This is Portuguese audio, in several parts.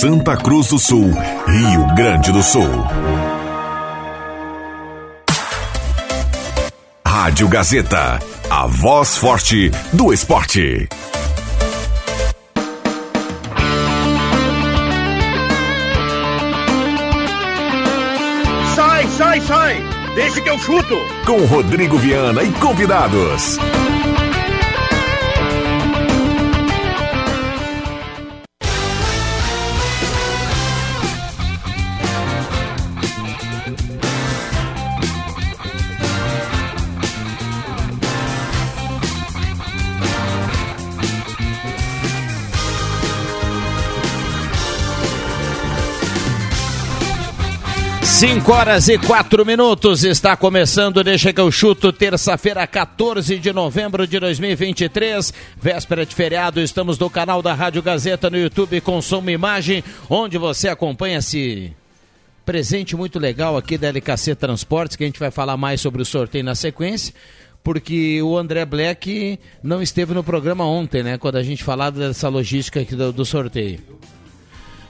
Santa Cruz do Sul, Rio Grande do Sul. Rádio Gazeta, a voz forte do esporte. Sai, sai, sai! Deixa que eu chuto! Com Rodrigo Viana e convidados. 5 horas e 4 minutos, está começando, deixa que eu chuto, terça-feira, 14 de novembro de 2023, véspera de feriado, estamos no canal da Rádio Gazeta no YouTube, Consumo Imagem, onde você acompanha esse presente muito legal aqui da LKC Transportes, que a gente vai falar mais sobre o sorteio na sequência porque o André Black não esteve no programa ontem, né? Quando a gente falava dessa logística aqui do, do sorteio.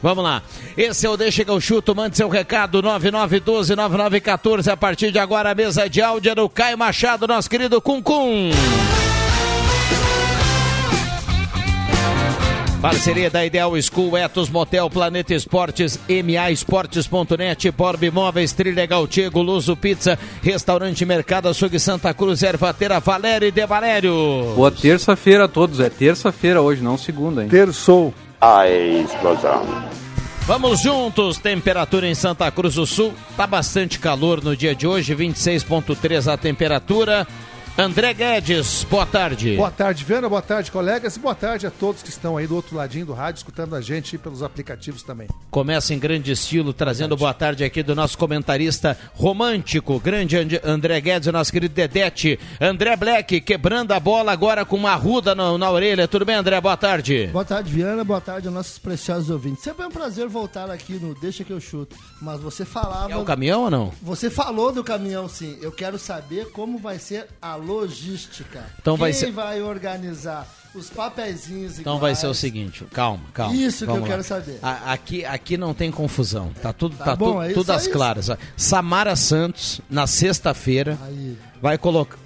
Vamos lá. Esse é o Deixa que eu chuto. Mande seu recado 9912-9914. A partir de agora, a mesa de áudio é do Caio Machado, nosso querido Cuncum. Parceria da Ideal School, Etos Motel, Planeta Esportes, MA Esportes.net, Borb Imóveis, Trilegal Tiego, Luzo Pizza, Restaurante Mercado Açougue Santa Cruz, Ervateira Valério e De Valério. Boa terça-feira a todos, é terça-feira hoje, não segunda, hein? Terçou. A explosão. Vamos juntos, temperatura em Santa Cruz do Sul, tá bastante calor no dia de hoje, 26.3 a temperatura. André Guedes, boa tarde. Boa tarde, Viana, boa tarde, colegas, e boa tarde a todos que estão aí do outro ladinho do rádio, escutando a gente pelos aplicativos também. Começa em grande estilo, trazendo boa tarde aqui do nosso comentarista romântico, grande André Guedes, o nosso querido Dedete. André Black, quebrando a bola agora com uma ruda na, na orelha. Tudo bem, André? Boa tarde. Boa tarde, Viana, boa tarde aos nossos preciosos ouvintes. Sempre é um prazer voltar aqui no Deixa que eu chuto, mas você falava... É o caminhão ou não? Você falou do caminhão, sim. Eu quero saber como vai ser a logística. Então Quem vai ser- vai organizar os papeizinhos Então vai ser o seguinte, calma, calma. Isso que eu quero lá. saber. A- aqui, aqui não tem confusão, tá tudo, Tá tá bom, tu- é tudo às claras. Samara Santos, na sexta-feira, vai, colocar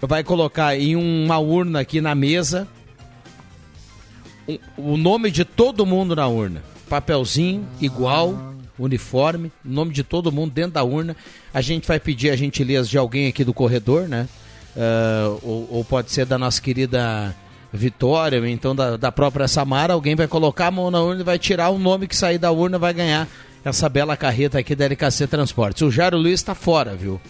vai colocar em uma urna aqui na mesa o- o nome de todo mundo na urna. Papelzinho, igual, uniforme, nome de todo mundo dentro da urna. A gente vai pedir a gentileza de alguém aqui do corredor, né? Ah, ou, ou pode ser da nossa querida Vitória, ou então da, da própria Samara. Alguém vai colocar a mão na urna e vai tirar o nome que sair da urna vai ganhar essa bela carreta aqui da LKC Transportes. O Jairo Luiz está fora, viu?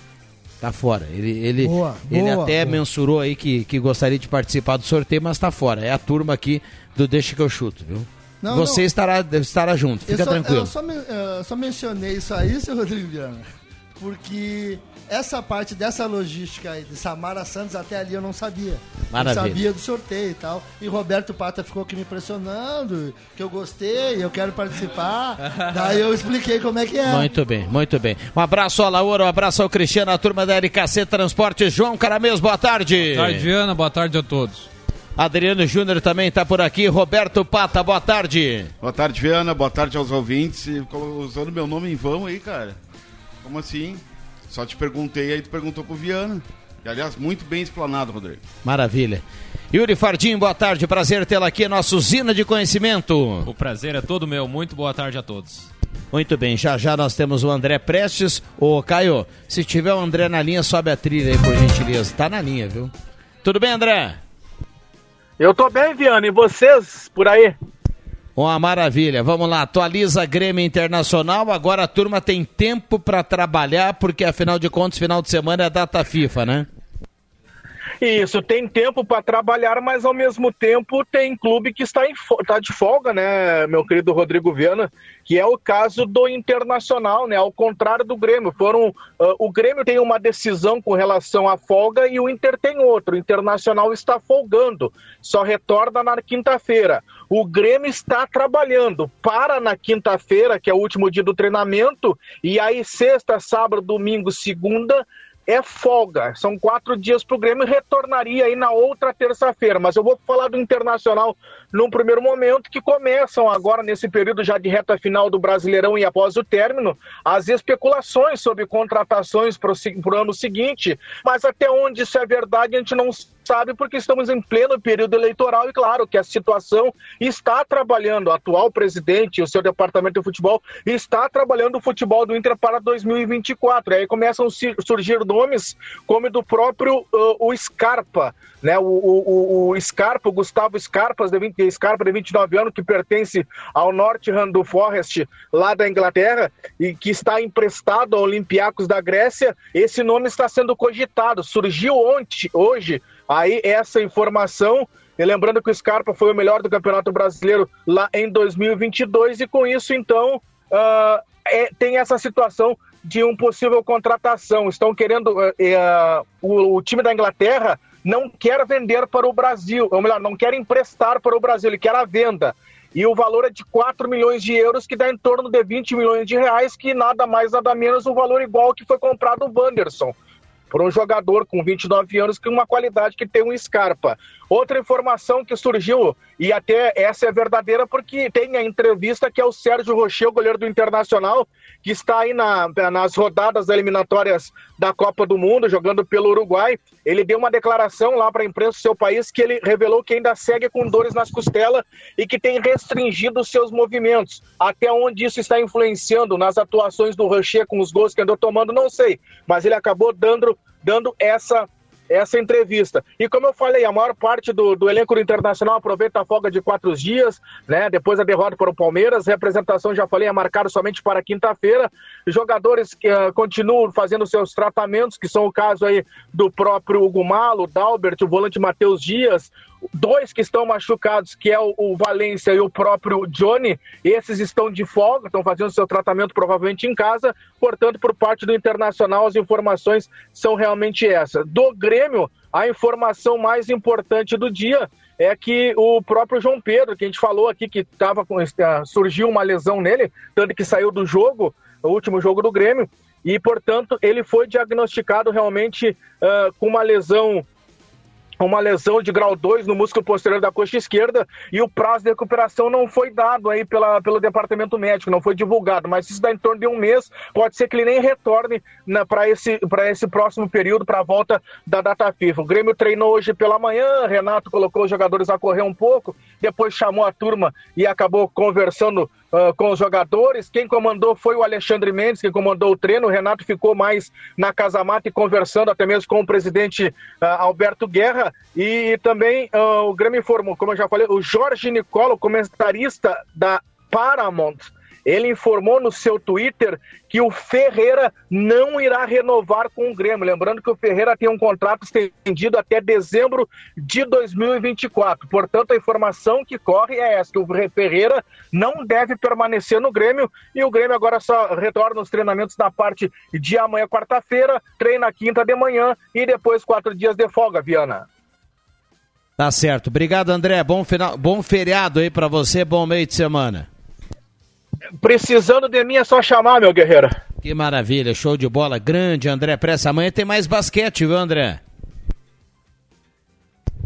Tá fora. Ele, ele, Boa, ele boa, até boa. mensurou aí que, que gostaria de participar do sorteio, mas tá fora. É a turma aqui do Deixa que eu chuto, viu? Não, Você não. Estará, estará junto, Eu fica só, tranquilo. Eu só, eu só mencionei isso aí, seu Rodrigo Viana, porque essa parte dessa logística aí de Samara Santos até ali eu não sabia. Maravilha. Eu sabia do sorteio e tal. E Roberto Pata ficou aqui me impressionando, que eu gostei, eu quero participar. Daí eu expliquei como é que é. Muito bem, muito bem. Um abraço ao Laura, um abraço ao Cristiano, a turma da LKC Transportes. João Caramês, boa tarde. Boa tarde, Viana, boa tarde a todos. Adriano Júnior também tá por aqui. Roberto Pata, boa tarde. Boa tarde, Viana. Boa tarde aos ouvintes. Usando meu nome em vão aí, cara. Como assim? Só te perguntei, aí tu perguntou pro Viana. E, aliás, muito bem explanado, Rodrigo. Maravilha. Yuri Fardim, boa tarde. Prazer tê-la aqui, nossa usina de conhecimento. O prazer é todo meu. Muito boa tarde a todos. Muito bem, já já nós temos o André Prestes. Ô, Caio, se tiver o André na linha, sobe a trilha aí, por gentileza. Tá na linha, viu? Tudo bem, André? Eu tô bem, Viana, e vocês por aí? Uma maravilha. Vamos lá, atualiza Grêmio Internacional. Agora a turma tem tempo para trabalhar, porque afinal de contas, final de semana é data FIFA, né? Isso, tem tempo para trabalhar, mas ao mesmo tempo tem clube que está, em fo- tá de folga, né, meu querido Rodrigo Viana, que é o caso do Internacional, né, ao contrário do Grêmio. Foram, ah, o Grêmio tem uma decisão com relação à folga e o Inter tem outra. O Internacional está folgando, só retorna na quinta-feira. O Grêmio está trabalhando, para na quinta-feira, que é o último dia do treinamento, e aí sexta, sábado, domingo, segunda é folga. São quatro dias para o Grêmio e retornaria aí na outra terça-feira. Mas eu vou falar do Internacional num primeiro momento, que começam agora nesse período já de reta final do Brasileirão e após o término, as especulações sobre contratações para o ano seguinte, mas até onde isso é verdade a gente não sabe porque estamos em pleno período eleitoral e claro que a situação está trabalhando, o atual presidente o seu departamento de futebol está trabalhando o futebol do Inter para 2024, e aí começam a surgir nomes como do próprio uh, o Scarpa, né, o, o, o Scarpa, o Gustavo Scarpas, de 20, Scarpa de 29 anos, que pertence ao Nottingham do Forest, lá da Inglaterra, e que está emprestado ao Olympiacos da Grécia, esse nome está sendo cogitado. Surgiu ontem, hoje, aí essa informação, e lembrando que o Scarpa foi o melhor do Campeonato Brasileiro lá em 2022, e com isso, então, uh, é, tem essa situação de um possível contratação. Estão querendo. Uh, uh, o, o time da Inglaterra não quer vender para o Brasil, ou melhor, não quer emprestar para o Brasil, ele quer a venda. E o valor é de 4 milhões de euros, que dá em torno de 20 milhões de reais, que nada mais, nada menos o valor igual que foi comprado o Wanderson por um jogador com 29 anos com uma qualidade que tem um Scarpa. Outra informação que surgiu, e até essa é verdadeira porque tem a entrevista que é o Sérgio Rocher, goleiro do Internacional, que está aí na, nas rodadas eliminatórias da Copa do Mundo, jogando pelo Uruguai. Ele deu uma declaração lá para a imprensa do seu país que ele revelou que ainda segue com dores nas costelas e que tem restringido os seus movimentos. Até onde isso está influenciando nas atuações do Rocher com os gols que andou tomando, não sei. Mas ele acabou dando dando essa essa entrevista. E como eu falei, a maior parte do, do elenco internacional aproveita a folga de quatro dias, né? Depois da derrota para o Palmeiras, representação, já falei, é marcada somente para quinta-feira. Jogadores que uh, continuam fazendo seus tratamentos, que são o caso aí do próprio Hugo Malo, Dalbert, o volante Matheus Dias, dois que estão machucados, que é o, o Valência e o próprio Johnny, esses estão de folga, estão fazendo seu tratamento provavelmente em casa, portanto, por parte do Internacional, as informações são realmente essas. Do Grêmio, a informação mais importante do dia é que o próprio João Pedro, que a gente falou aqui que tava com, ah, surgiu uma lesão nele, tanto que saiu do jogo, o último jogo do Grêmio, e portanto ele foi diagnosticado realmente uh, com uma lesão uma lesão de grau 2 no músculo posterior da coxa esquerda e o prazo de recuperação não foi dado aí pela, pelo departamento médico, não foi divulgado, mas isso dá em torno de um mês, pode ser que ele nem retorne né, para esse, esse próximo período, para a volta da data FIFA. O Grêmio treinou hoje pela manhã, Renato colocou os jogadores a correr um pouco, depois chamou a turma e acabou conversando uh, com os jogadores. Quem comandou foi o Alexandre Mendes, quem comandou o treino. O Renato ficou mais na Casa Mata e conversando até mesmo com o presidente uh, Alberto Guerra. E também uh, o Grêmio informou, como eu já falei, o Jorge Nicolo, comentarista da Paramount, ele informou no seu Twitter que o Ferreira não irá renovar com o Grêmio. Lembrando que o Ferreira tem um contrato estendido até dezembro de 2024. Portanto, a informação que corre é essa: que o Ferreira não deve permanecer no Grêmio e o Grêmio agora só retorna os treinamentos na parte de amanhã, quarta-feira, treina quinta de manhã e depois quatro dias de folga, Viana. Tá certo. Obrigado, André. Bom, final, bom feriado aí para você, bom meio de semana. Precisando de mim é só chamar, meu guerreiro. Que maravilha, show de bola. Grande, André Pressa. Amanhã tem mais basquete, viu, André?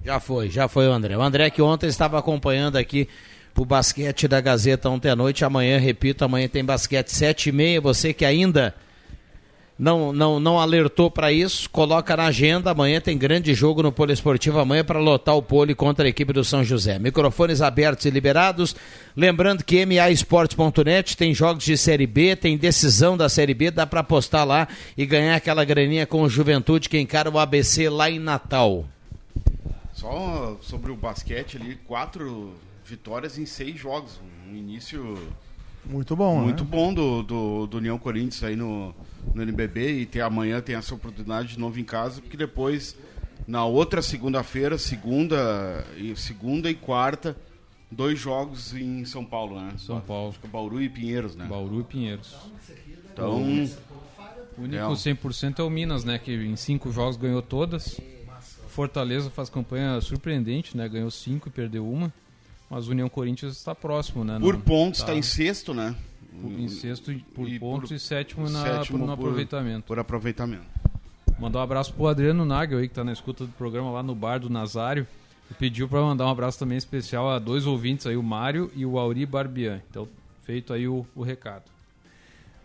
Já foi, já foi o André. O André que ontem estava acompanhando aqui o basquete da Gazeta ontem à noite. Amanhã, repito, amanhã tem basquete sete e meia. Você que ainda não, não, não alertou para isso, coloca na agenda. Amanhã tem grande jogo no Poliesportivo amanhã para lotar o pole contra a equipe do São José. Microfones abertos e liberados. Lembrando que MAEsportes.net tem jogos de Série B, tem decisão da Série B, dá para apostar lá e ganhar aquela graninha com o Juventude que encara o ABC lá em Natal. Só sobre o basquete ali, quatro vitórias em seis jogos. Um início muito bom, Muito né? bom do, do, do União Corinthians aí no, no NBB e ter amanhã tem essa oportunidade de novo em casa, porque depois na outra segunda-feira, segunda e segunda e quarta, dois jogos em São Paulo, né? São Paulo. Acho que é Bauru e Pinheiros, né? Bauru e Pinheiros. Então, o único é. 100% é o Minas, né, que em cinco jogos ganhou todas. Fortaleza faz campanha surpreendente, né? Ganhou cinco e perdeu uma. Mas o União Corinthians está próximo, né? Por Não- pontos está tá em sexto, né? em sexto por E pontos por- e sétimo, na, sétimo no por- aproveitamento. Por aproveitamento. Mandar um abraço pro Adriano Nagel aí, que tá na escuta do programa lá no bar do Nazário. Pediu para mandar um abraço também especial a dois ouvintes aí, o Mário e o Auri Barbian. Então, feito aí o, o recado.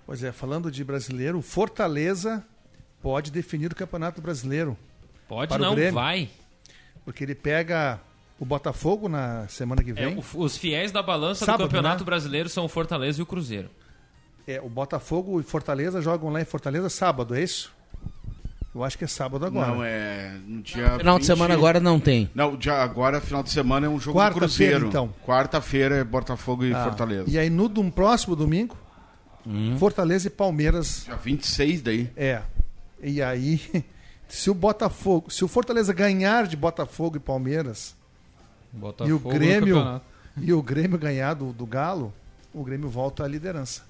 Pois é, falando de brasileiro, o Fortaleza pode definir o Campeonato Brasileiro. Pode não, Grêmio. vai. Porque ele pega o Botafogo na semana que É, vem. o- os fiéis da balança Sábado, do Campeonato né? Brasileiro são o Fortaleza e o Cruzeiro. É, o Botafogo e Fortaleza jogam lá em Fortaleza sábado, é isso? Eu acho que é sábado agora. Não, é no dia Final de 20 semana agora não tem. Não, dia, agora, final de semana, é um jogo do Quarta-feira, Cruzeiro. então. Quarta-feira é Botafogo e Ah, Fortaleza. E aí no dum- próximo domingo, Fortaleza e Palmeiras. Dia 26 daí. É. E aí, se o Botafogo, se o Fortaleza ganhar de Botafogo e Palmeiras Botafogo e o Grêmio e o Grêmio ganhar do, do Galo, o Grêmio volta à liderança.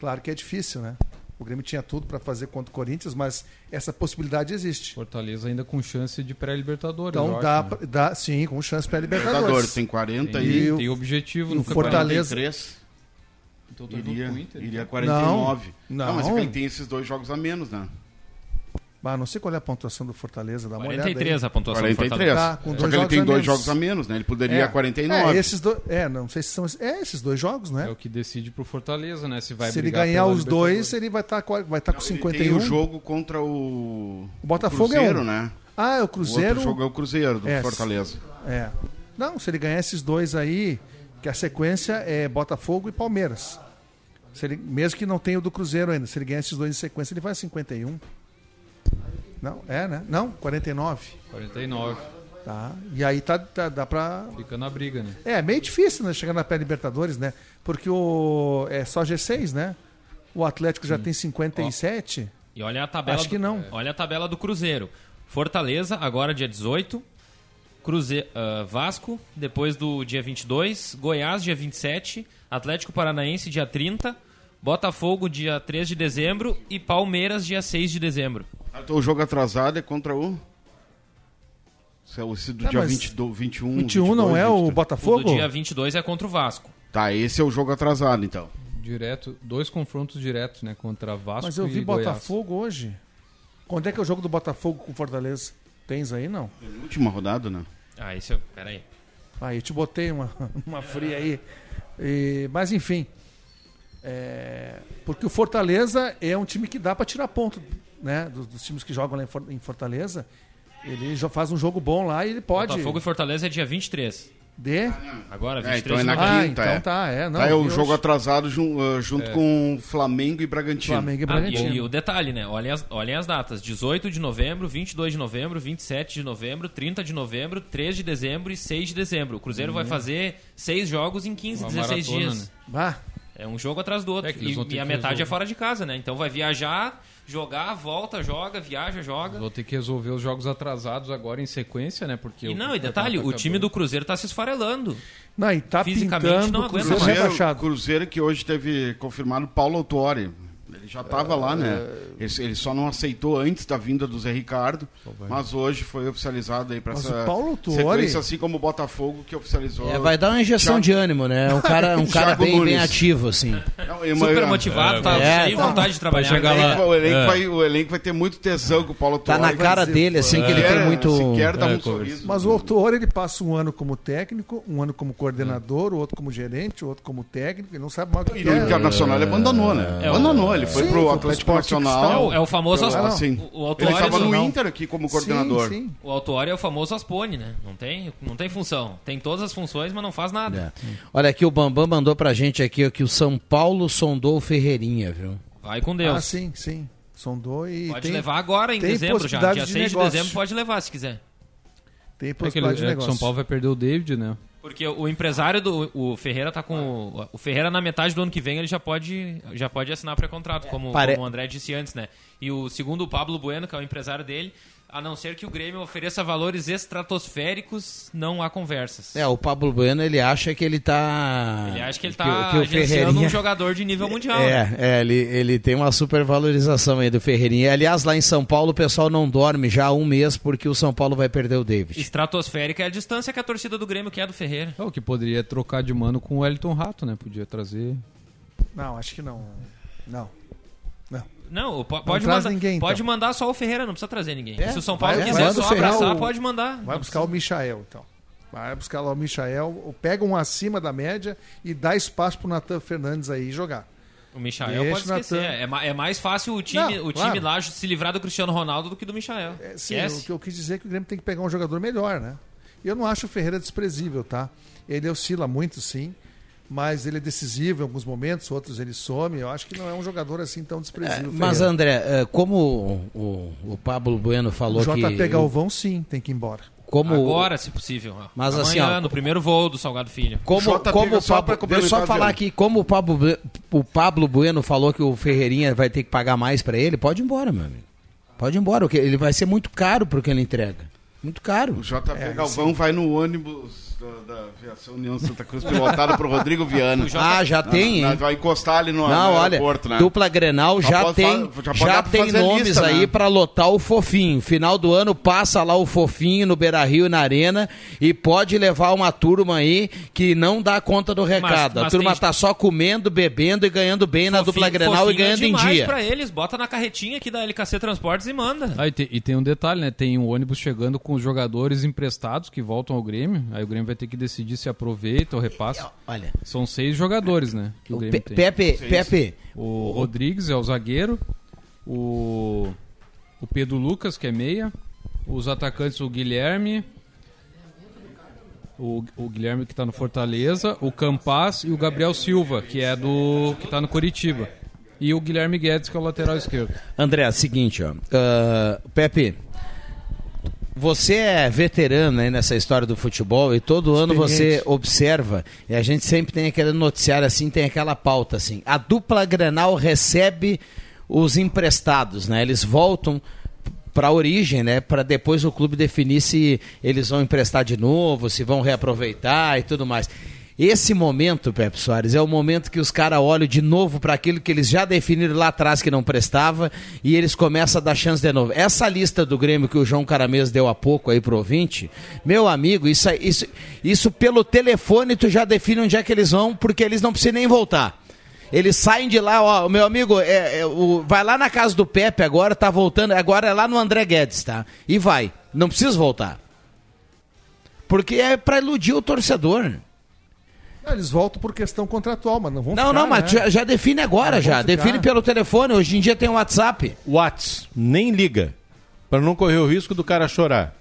Claro que é difícil, né? O Grêmio tinha tudo para fazer contra o Corinthians, mas essa possibilidade existe. Fortaleza ainda com chance de pré-libertadores. Então dá, acho, né? pra- dá sim, com chance para Libertadores Libertadores. tem 40 Tem, e, o- tem objetivo e no. Fortaleza- 43. Então tá Iria, com o Inter. iria 49. Não, mas é que não. ele tem esses dois jogos a menos, né? Ah, não sei qual é a pontuação do Fortaleza, dá uma olhada aí. 43 a pontuação do 43. Fortaleza. Tá, com Só dois que ele tem dois jogos a menos, né? Ele poderia É. a 49. É, esses dois, é, não sei se são é esses dois jogos, né? É o que decide pro Fortaleza, né? Se vai se ele ganhar os dois, ele vai estar vai tá com Ele 51. tem o jogo contra o, O Botafogo Cruzeiro, é um. né? Ah, é o O Cruzeiro. outro jogo é o Cruzeiro, do É. Fortaleza. É. Não, se ele ganhar esses dois aí, que a sequência é Botafogo e Palmeiras. Se ele, mesmo que não tenha o do Cruzeiro ainda, se ele ganhar esses dois em sequência, ele vai a 51. Não, é, né? Não, 49. 49. Tá. E aí tá, tá- dá pra. Fica na briga, né? É, meio difícil, né? Chegar na pré-Libertadores, né? Porque o. É só G6, né? O Atlético já tem 57. E olha a tabela Acho que do, não. Olha a tabela do Cruzeiro. Fortaleza, agora dia 18. Cruze... ah, Vasco, depois do dia 22. Goiás, dia 27. Atlético Paranaense, dia 30. Botafogo, dia 3 de dezembro. E Palmeiras, dia 6 de dezembro. Então, o jogo atrasado é contra o. Esse é o- do Ah, dia mas 22, 21. 21 não 22, é o 23. O Botafogo? do dia 22 é contra o Vasco. Tá, esse é o jogo atrasado, então. Direto, dois confrontos diretos, né? Contra Vasco Mas eu vi e Goiás. Botafogo hoje. Quando é que é o jogo do Botafogo com Fortaleza? Tens aí, não? Última rodada, né? Ah, esse é. Pera aí. Aí eu te botei uma, uma fria aí. E- mas enfim. É, porque o Fortaleza é um time que dá para tirar ponto, né? Dos, dos times que jogam lá em For- em Fortaleza. Ele já faz um jogo bom lá e ele pode. Botafogo e Fortaleza é dia 23. De? Agora, É, 23 então é de na novembro. Ah, quinta, então é. tá, é. Não, Tá, é o jogo hoje. atrasado jun- ah, junto com Flamengo e Bragantino. Flamengo e Ah, Bragantino. e, e o detalhe, né? Olhem as, olhem as datas: 18 de novembro, 22 de novembro, 27 de novembro, 30 de novembro, 3 de dezembro e 6 de dezembro. O Cruzeiro vai fazer seis jogos em 15, Uma 16 maratona, dias. né? Ah, É um jogo atrás do outro. É e e a metade resolver. é fora de casa, né? Então vai viajar, jogar, volta, joga, viaja, joga. Vou ter que resolver os jogos atrasados agora em sequência, né? Porque E o não, e detalhe, campeonato o time do. Cruzeiro tá se esfarelando. não, e tá Fisicamente pintando não aguenta Cruzeiro mais. Cruzeiro, rebaixado. Cruzeiro que hoje teve confirmado Paulo Autuori. Ele já estava lá, né? Ele, ele só não aceitou antes da vinda do Zé Ricardo, mas hoje foi oficializado aí para Mas essa o Paulo Autuori- sequência, assim como o Botafogo que oficializou. É, vai dar uma injeção Thiago- de ânimo, né? Um cara, um cara bem, bem ativo, assim. E uma- Super motivado, tá é, cheio de tá. vontade de trabalhar. Chegar O lá. elenco, o, elenco É. vai, o elenco vai ter muito tesão com o Paulo Tá Autuori. na cara dizer, dele, assim, que ele tem muito. Sequer dá É, um sorriso. Mas o autor ele passa um ano como técnico, um ano como coordenador, o outro como gerente, o outro como técnico, ele não sabe mais o que E no é. Internacional ele abandonou, né? É, o- abandonou, ele foi Sim, pro Atlético Nacional. É o, é o famoso Ah, As- sim. o, o Ele estava no do- Inter aqui como coordenador. O Autuori é o famoso Aspone, né? Não tem, não tem função. Tem todas as funções, mas não faz nada. É. Olha aqui, o Bambam mandou pra gente aqui que o São Paulo sondou o Ferreirinha, viu? Vai com Deus. Ah, sim, sim. Sondou e Pode tem, levar agora em dezembro já. possibilidade Dia de 6 de negócio. dezembro pode levar se quiser. tem É que, ele, possibilidade de é negócio. São Paulo vai perder o David, né? Porque o empresário do o Ferreira tá com o, o Ferreira na metade do ano que vem ele já pode já pode assinar pré-contrato, como, Pare- como o André disse antes, né? E o segundo o Pablo Bueno, que é o empresário dele, a não ser que o Grêmio ofereça valores estratosféricos, não há conversas. É, o Pablo Bueno, ele acha que ele tá. Ele acha que ele o- tá que o agenciando Ferreirinha- um jogador de nível mundial. né? É, é ele, ele tem uma supervalorização aí do Ferreirinha. Aliás, lá em São Paulo o pessoal não dorme já há um mês porque o São Paulo vai perder o David. Estratosférica é a distância que a torcida do Grêmio quer do Ferreira. É o que poderia trocar de mano com o Wellington Rato, né? Podia trazer. Não, acho que não. Não. Não, po- Não pode, traz mandar, ninguém, então. pode mandar só o Ferreira, não precisa trazer ninguém. É, Se o São Paulo vai- quiser só abraçar, o- pode mandar. Vai Não buscar o Michael, então. Vai buscar lá o Michael, pega um acima da média e dá espaço pro Natan Fernandes aí jogar. O Michael Deixa pode esquecer. É, é mais fácil o time, Não, o time claro. lá se livrar do Cristiano Ronaldo do que do Michael. Sim, Esquece. o que eu quis dizer é que o Grêmio tem que pegar um jogador melhor, né? E eu não acho o Ferreira desprezível, tá? Ele oscila muito, sim, mas ele é decisivo em alguns momentos, outros ele some. Eu acho que não é um jogador assim tão desprezível. o Mas. André, eh, como o, o, Pablo Bueno falou o que... JP Galvão, sim, tem que ir embora. Como Agora, se possível. Mas Amanhã, assim, ó, no primeiro voo do Salgado Filho. Como, como o Pablo, deixa eu só falar aqui, como o Pablo, o Pablo Bueno falou que o Ferreirinha vai ter que pagar mais pra ele, pode ir embora, meu amigo. Pode ir embora, porque ele vai ser muito caro pro que ele entrega. Muito caro. O JP Galvão vai no ônibus da, Aviação União Santa Cruz pilotado por Rodrigo Viana. Ah, já tem, Na- na- hein? Vai encostar ali no, Não, no olha, aeroporto, né? dupla Grenal Já já, pode tem, já já, tem nomes lista, aí né? pra lotar o Fofinho. Final do ano passa lá o Fofinho no Beira-Rio e na Arena e pode levar uma turma aí que não dá conta do recado. mas a turma tem- tá só comendo, bebendo e ganhando bem na dupla Grenal e Fofinho é ganhando em demais dia. pra eles, bota na carretinha aqui da LKC Transportes e manda. Ah, e, tem, e tem um detalhe, né? Tem um ônibus chegando com os jogadores emprestados que voltam ao Grêmio. Aí o Grêmio vai ter que decidir se aproveita ou repassa. Olha. São seis jogadores, né? Que o, O Grêmio Pe- tem. Pepe, Seis. Pepe. O Rodrigues é o zagueiro. O, o Pedro Lucas, que é meia. Os atacantes, o Guilherme. O, o Guilherme que tá no Fortaleza, o Campas e o Gabriel Silva, que é do. que tá no Curitiba. E o Guilherme Guedes, que é o lateral esquerdo. André, é o seguinte, ó. ah, Pepe, você é veterano aí nessa história do futebol e todo ano você observa, e a gente sempre tem aquele noticiário assim, tem aquela pauta assim. A dupla Grenal recebe os emprestados, né? Eles voltam para a origem, né? Para depois o clube definir se eles vão emprestar de novo, se vão reaproveitar e tudo mais. Esse momento, Pepe Soares, é o momento que os caras olham de novo para aquilo que eles já definiram lá atrás que não prestava e eles começam a dar chance de novo. Essa lista do Grêmio que o João Caramês deu há pouco aí pro ouvinte, meu amigo, isso, aí- isso, isso pelo telefone tu já define onde é que eles vão, porque eles não precisam nem voltar. Eles saem de lá, ó, meu amigo, é, é, o, vai lá na casa do Pepe agora, tá voltando, agora é lá no André Guedes, tá? E vai, não precisa voltar. Porque é pra iludir o torcedor. Eles voltam por questão contratual, mas não vão Não, ficar, não, mas né? já, já define agora, Não já. ficar. Define pelo telefone. Hoje em dia tem o WhatsApp. Whats, nem liga. Para não correr o risco do cara chorar.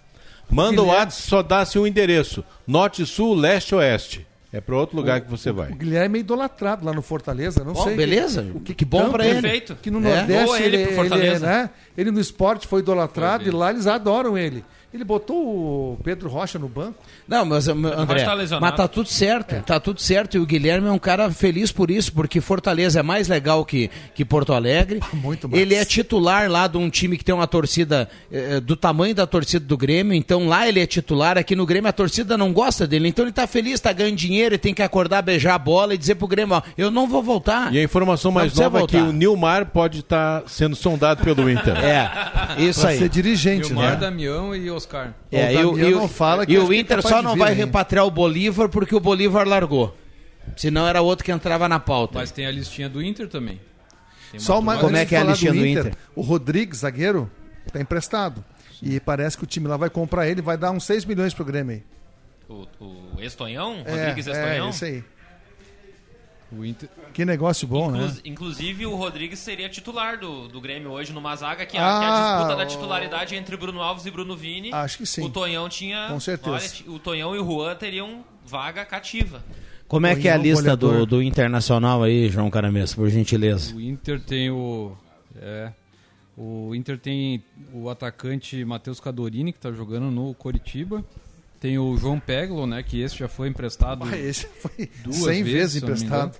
Manda o Guilherme- Whats, só dá-se um endereço: Norte, Sul, Leste, Oeste. É para outro lugar que você vai. O Guilherme é idolatrado lá no Fortaleza, não Bom, sei. beleza. O que, Que bom pra ele. Perfeito. Que no É. Nordeste Boa ele ele, pro ele, Fortaleza. né? ele no esporte foi idolatrado e lá eles adoram ele. Ele botou o Pedro Rocha no banco. Não, mas André, tá mas tá tudo certo, tá tudo certo. E o Guilherme é um cara feliz por isso, porque Fortaleza é mais legal que, que Porto Alegre. Muito mais. Ele é titular lá de um time que tem uma torcida eh, do tamanho da torcida do Grêmio, então lá ele é titular. Aqui no Grêmio a torcida não gosta dele, então ele tá feliz, tá ganhando dinheiro e tem que acordar, beijar a bola e dizer pro Grêmio: ó, eu não vou voltar. E a informação mais nova é que voltar. o Nilmar pode estar sendo sondado pelo Inter. É, isso Pra aí. ser dirigente, Gilmar, né? Damião e Oscar. É, O e e não fala que e o que é Inter capaz só não vir vai ainda. repatriar o Bolívar porque o Bolívar largou. Senão era outro que entrava na pauta. Mas tem a listinha do Inter também. Tem Só uma Como é que é a listinha do Inter? O Rodrigues, zagueiro, tá emprestado. E parece que o time lá vai comprar ele, vai dar uns 6 milhões pro Grêmio aí. O, o Estonhão, É, Rodrigues é, Estonhão. isso aí. O Inter... Que negócio bom, Inclu- né? Inclusive, o Rodrigues seria titular do, do Grêmio hoje numa zaga que, a, Ah, que a disputa da o- titularidade entre Bruno Alves e Bruno Vini. Acho que sim. O Tonhão tinha. Com certeza. olha, o Tonhão e o Juan teriam vaga cativa. Como é que é a lista do, do Internacional aí, João Caramês, por gentileza? O Inter tem o. É. O Inter tem o atacante Matheus Cadorini, que tá jogando no Coritiba. Tem o João Peglo, né? Que esse já foi emprestado Ah, esse foi duas 100 vezes, emprestado.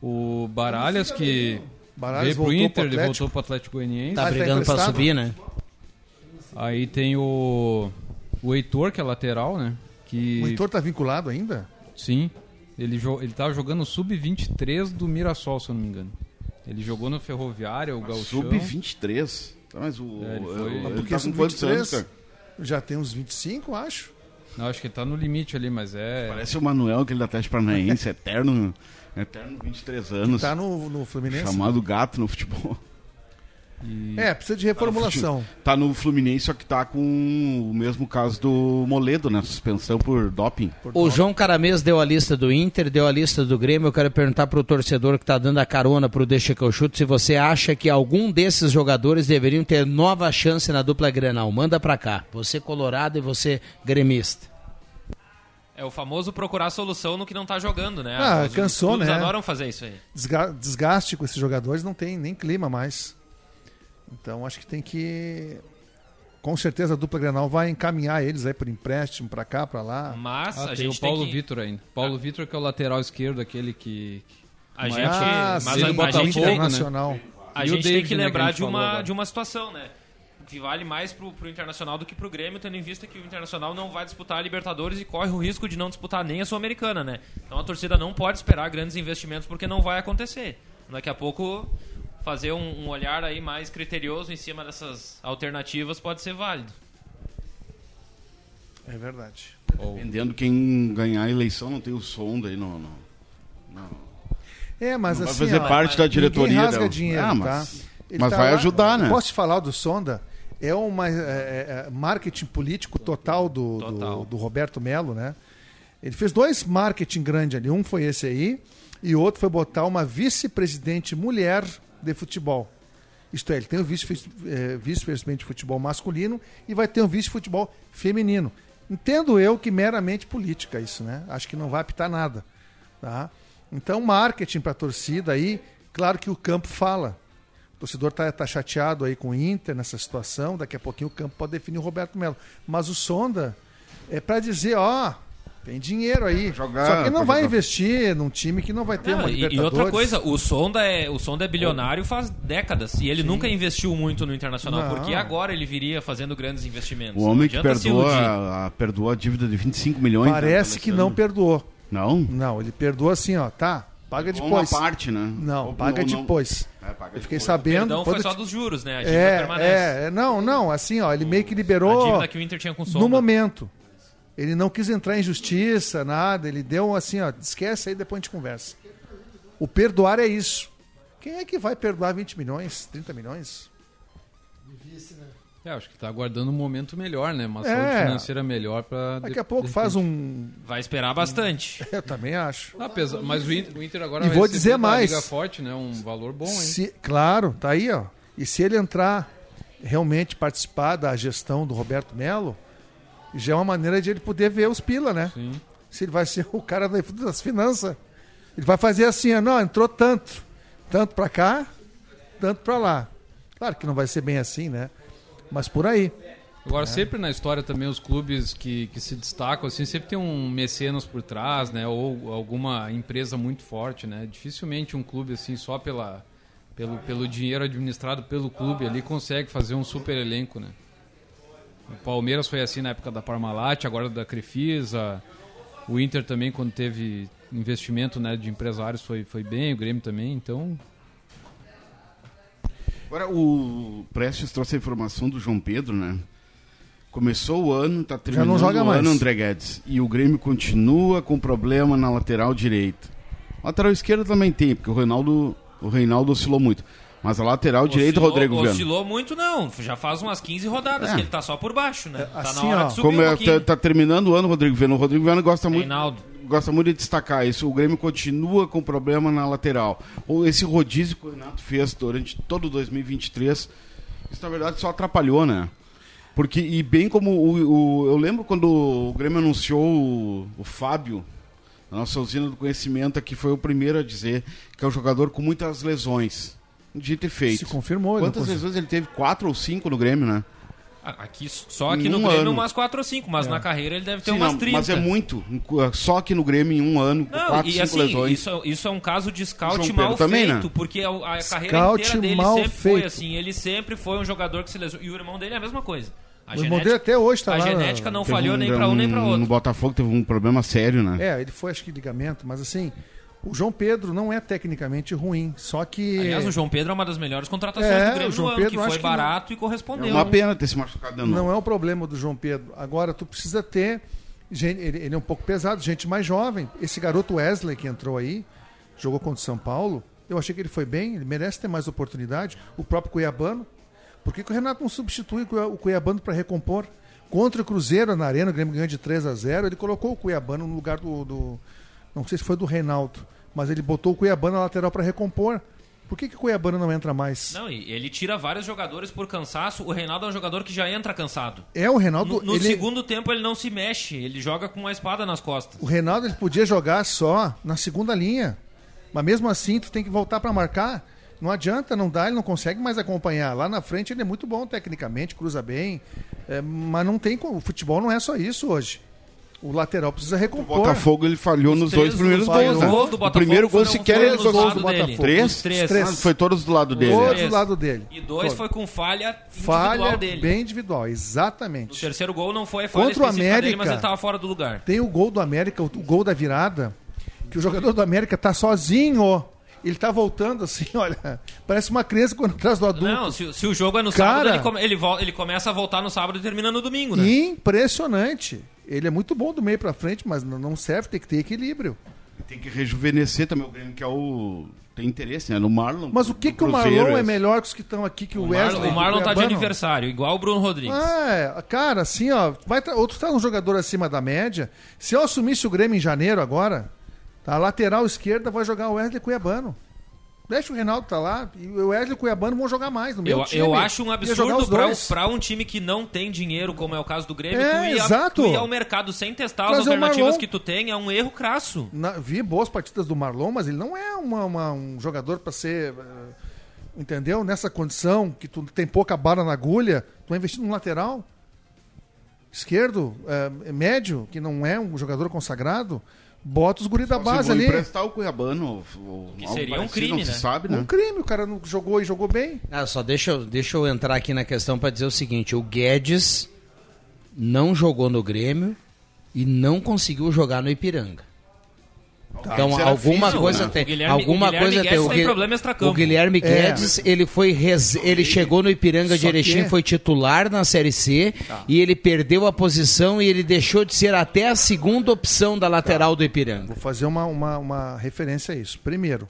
O Baralhas, que Baralhas veio pro voltou pro Inter, ele voltou pro Atlético Goianiense. Tá Ah, tá brigando pra emprestado? subir, né? Aí tem o. O Heitor, que é lateral, né? Que, O Heitor tá vinculado ainda? Sim. Ele, jo ele tava jogando sub-23 do Mirassol, se eu não me engano. Ele jogou no Ferroviário, o Gauchão. Sub-23. Tá, mas o. É, ele ele foi- Mas ele porque tá com quantos anos, cara? já tem uns 25, acho. Não, acho que ele tá no limite ali, mas é. Parece o Manuel, aquele da Atlético Paranaense, eterno, eterno 23 anos. Tá no, no Fluminense. Chamado gato no futebol. E- É, precisa de reformulação. Tá no Fluminense, só que tá com o mesmo caso do Moledo, né? Suspensão por doping. O João Caramês deu a lista do Inter, deu a lista do Grêmio. Eu quero perguntar pro torcedor que tá dando a carona pro Deixa que eu chuto se você acha que algum desses jogadores deveriam ter nova chance na dupla Grenal. Manda pra cá. Você colorado e você gremista. É o famoso procurar solução no que não tá jogando, né? Ah, Os cansou, né? adoram fazer isso aí. Desga- Desgaste com esses jogadores não tem nem clima mais. Então acho que tem que. Com certeza a dupla Grenal vai encaminhar eles aí por empréstimo pra cá, pra lá. Mas Ah, a tem gente o Paulo que... Vitor ainda. Paulo Vitor que é o lateral esquerdo, aquele que... A Mas- gente, Ah, mas sim, a, a Botafogo, gente né? Internacional. a E o gente tem que né, que a lembrar gente de uma, agora. de uma situação, né? Que vale mais pro, pro Internacional do que pro Grêmio, tendo em vista que o Internacional não vai disputar a Libertadores e corre o risco de não disputar nem a Sul-Americana, né? Então a torcida não pode esperar grandes investimentos porque não vai acontecer. Daqui a pouco fazer um, um olhar aí mais criterioso em cima dessas alternativas pode ser válido. É verdade. Dependendo quem ganhar a eleição, não tem o som daí no. no- no- É, mas Não vai assim. fazer ó, parte da diretoria rasga dela. dinheiro, Ah, mas- tá? Mas vai ajudar, né? Posso te falar do Sonda? É uma é, é, é, marketing político total do, do- Total. Do, Roberto Melo, né? Ele fez dois marketing grandes ali. Um foi esse aí, e o outro foi botar uma vice-presidente mulher de futebol. Isto é, ele tem o vice- vice-presidente de futebol masculino e vai ter um vice-futebol feminino. Entendo eu que meramente política isso, né? Acho que não vai apitar nada. Tá? Então, marketing para a torcida aí, claro que o campo fala. O torcedor tá, tá chateado aí com o Inter nessa situação, daqui a pouquinho o campo pode definir o Roberto Melo. Mas o Sonda é para dizer, ó, tem dinheiro aí. Jogar, Só que não vai jogar. investir num time que não vai ter Não, uma e, e outra coisa, o Sonda é, o Sonda é bilionário faz décadas e ele nunca investiu muito no Internacional, Não. porque agora ele viria fazendo grandes investimentos. O homem Não que iludir. a, a- perdoou a dívida de 25 milhões. né, Parece que não perdoou. Não? Não, ele perdoa assim, ó, tá, paga depois. Uma parte, né? Não, Ou- paga ou não. depois. É, paga Eu fiquei depois. sabendo. Perdão foi só dos juros, né? A dívida É, permanece. é, é, não, não, assim, ó, ele meio que liberou A dívida que o Inter tinha com o Sonda. no momento. Ele não quis entrar em justiça, nada, ele deu assim, ó, esquece aí, depois a gente conversa. O perdoar é isso. Quem é que vai perdoar 20 milhões, 30 milhões? É, acho que tá aguardando um momento melhor, né? Uma É. saúde financeira melhor para Daqui a pouco faz um. Vai esperar bastante. Eu também acho. Ah, pesa- Mas o Inter, o Inter agora E vai vou dizer mais. Liga Forte, né? Um valor bom, hein? Se- claro, tá aí, ó. E se ele entrar realmente participar da gestão do Roberto Melo, já é uma maneira de ele poder ver os pila, né? Sim. Se ele vai ser o cara da- das finanças. Ele vai fazer assim, não, entrou tanto. Tanto pra cá, tanto pra lá. Claro que não vai ser bem assim, né? Mas por aí. Agora, sempre na história também, os clubes que, que se destacam, assim, sempre tem um mecenas por trás, né? Ou alguma empresa muito forte, né? Dificilmente um clube, assim, só pela, pelo, pelo dinheiro administrado pelo clube ali, consegue fazer um super elenco, né? O Palmeiras foi assim na época da Parmalat, agora da Crefisa. O Inter também, quando teve investimento né, de empresários, foi, foi bem. O Grêmio também, então... Agora, o Prestes trouxe a informação do João Pedro, né? Começou o ano, tá terminando não joga o mais. ano, André Guedes. E o Grêmio continua com problema na lateral direita. Lateral esquerda também tem, porque o Reinaldo, o Reinaldo oscilou muito. Mas a lateral direita, Rodrigo Viana. Oscilou muito, não. Já faz umas 15 rodadas É. que ele tá só por baixo, né? tá assim, na hora ó, de subir Como um é, tá, tá terminando o ano, Rodrigo Viana. O Rodrigo Viana gosta muito, Reinaldo. gosta muito de destacar isso. O Grêmio continua com problema na lateral. Ou esse rodízio que o Renato fez durante todo 2023, isso na verdade só atrapalhou, né? Porque, e bem como o, o- eu lembro quando o Grêmio anunciou o, o Fábio, a nossa usina do conhecimento aqui foi o primeiro a dizer que é um jogador com muitas lesões. Dito e feito. Se confirmou. Quantas lesões ele teve? Quatro ou cinco no Grêmio, né? Ah, Aqui, só aqui Em no um Grêmio ano. umas 4 ou 5, mas na carreira ele deve ter Sim, umas não, 30. Mas é muito. Só aqui no Grêmio em um ano, quatro, e cinco assim, lesões. isso, é- isso é um caso de scout mal também, feito, né? porque a, a carreira Scout inteira dele mal sempre foi feito. assim. Ele sempre foi um jogador que se lesionou. E o irmão dele é a mesma coisa. A O irmão dele até hoje tá a lá. genética não Teve falhou um- nem pra um nem pra No outro. Botafogo teve um problema sério, né? É, ele foi, acho que ligamento, mas assim, o João Pedro não é tecnicamente ruim, só que. Aliás, o João Pedro é uma das melhores contratações É, do Grêmio o João no ano, Pedro que foi que não- barato e É correspondeu. uma pena ter se machucado de novo. Não é o problema do João Pedro. Agora, tu precisa ter. gente- ele, é um pouco pesado, gente mais jovem. Esse garoto Wesley que entrou aí, jogou contra o São Paulo. Eu achei que ele foi bem, ele merece ter mais oportunidade. O próprio Cuiabano. Por que, que o Renato não substitui o Cuiabano para recompor? Contra o Cruzeiro na Arena, o Grêmio ganhou de 3 a 0 ele colocou o Cuiabano no lugar do. do- não sei se foi do Reinaldo, mas ele botou o Cuiabano na lateral para recompor. Por que, que o Cuiabano não entra mais? Não, ele tira vários jogadores por cansaço. O Reinaldo é um jogador que já entra cansado. É, o Reinaldo. No, no ele- segundo tempo ele não se mexe, ele joga com uma espada nas costas. O Reinaldo ele podia jogar só na segunda linha. Mas mesmo assim, tu tem que voltar para marcar. Não adianta, não dá, ele não consegue mais acompanhar. Lá na frente ele é muito bom tecnicamente, cruza bem. é, mas não tem como. O futebol não é só isso hoje. O lateral precisa O recompor. Botafogo ele falhou nos três dois primeiros gols, os né? gols do o Botafogo primeiro gol sequer ele jogou. lados dele. Três? Os três. Ah, foi todos do lado dele. Todos do lado dele. E dois Todos. foi com falha individual Falha dele. bem individual, O exatamente. terceiro gol não foi falha Contra o específica dele, mas América- ele tava fora do lugar. Tem o gol do América, o, o gol da virada, que o jogador do América tá sozinho. Ele tá voltando assim, olha. Parece uma criança quando atrás do adulto. Não, se, se o jogo é no Cara- sábado, ele, come- ele, ele começa a voltar no sábado e termina no domingo, né? Impressionante. Ele é muito bom do meio pra frente, mas não- serve, tem que ter equilíbrio. Tem que rejuvenescer também o Grêmio, que é o. Tem interesse, né? No Marlon. Mas o que, que o Marlon é melhor que os que estão aqui, que o, O Wesley? Marlon, o Marlon tá de aniversário, igual o Bruno Rodrigues. Ah, é. cara, assim, ó, vai tra- outro tá um jogador acima da média. Se eu assumisse o Grêmio em janeiro agora, a lateral esquerda vai jogar o Wesley Cuiabano. Deixa o Reinaldo tá lá e o Wesley e o Cuiabano vão jogar mais no meu Eu, time. eu acho um absurdo pra um time que não tem dinheiro, como é o caso do Grêmio, É, tu, ir a- exato. tu ir ao mercado sem testar as Trazer o alternativas que tu tem é um erro crasso. Na- vi boas partidas do Marlon, mas ele não é uma- uma- um jogador para ser. eh, entendeu? Nessa condição, que tu tem pouca bala na agulha, tu vai investir num lateral esquerdo, eh, médio, que não é um jogador consagrado, bota os guri da Se base ali. emprestar o Cuiabano. ou Que seria um crime, não se né? sabe, né? Um crime, o cara não jogou e jogou bem. Ah, só deixa, eu- deixa eu entrar aqui na questão para dizer o seguinte: o Guedes não jogou no Grêmio e não conseguiu jogar no Ipiranga. Então era alguma físico, coisa né? tem. O Guilherme- alguma o Guilherme coisa Guedes tem. tem Gui- problema extracampo. o Guilherme É. Guedes, ele foi res- ele chegou no Ipiranga de Erechim, que- foi titular na Série C e ele perdeu a posição e ele deixou de ser até a segunda opção da lateral do Ipiranga. Vou fazer uma, uma, uma referência a isso. Primeiro,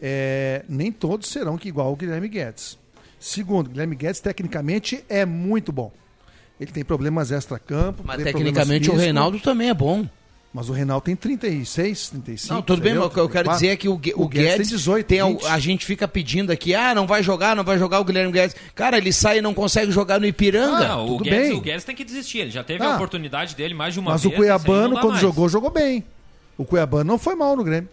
é, nem todos serão que igual o Guilherme Guedes. Segundo, o Guilherme Guedes tecnicamente é muito bom. Ele tem problemas extra-campo. Mas tecnicamente o Reinaldo também é bom. Mas o Reinaldo tem 36, 35. Não, tudo bem, mas o que eu quero 34. dizer é que o, o, O Guedes Guedes, tem 18, tem 20. a gente fica pedindo aqui, ah, não vai jogar, não vai jogar o Guilherme Guedes. Cara, ele sai e não consegue jogar no Ipiranga. Não, o tudo Guedes, bem. o Guedes tem que desistir. Ele já teve Ah. a oportunidade dele mais de uma Mas vez. o aí não Cuiabano, quando mais. jogou, jogou bem. O Cuiabano não foi mal no Grêmio.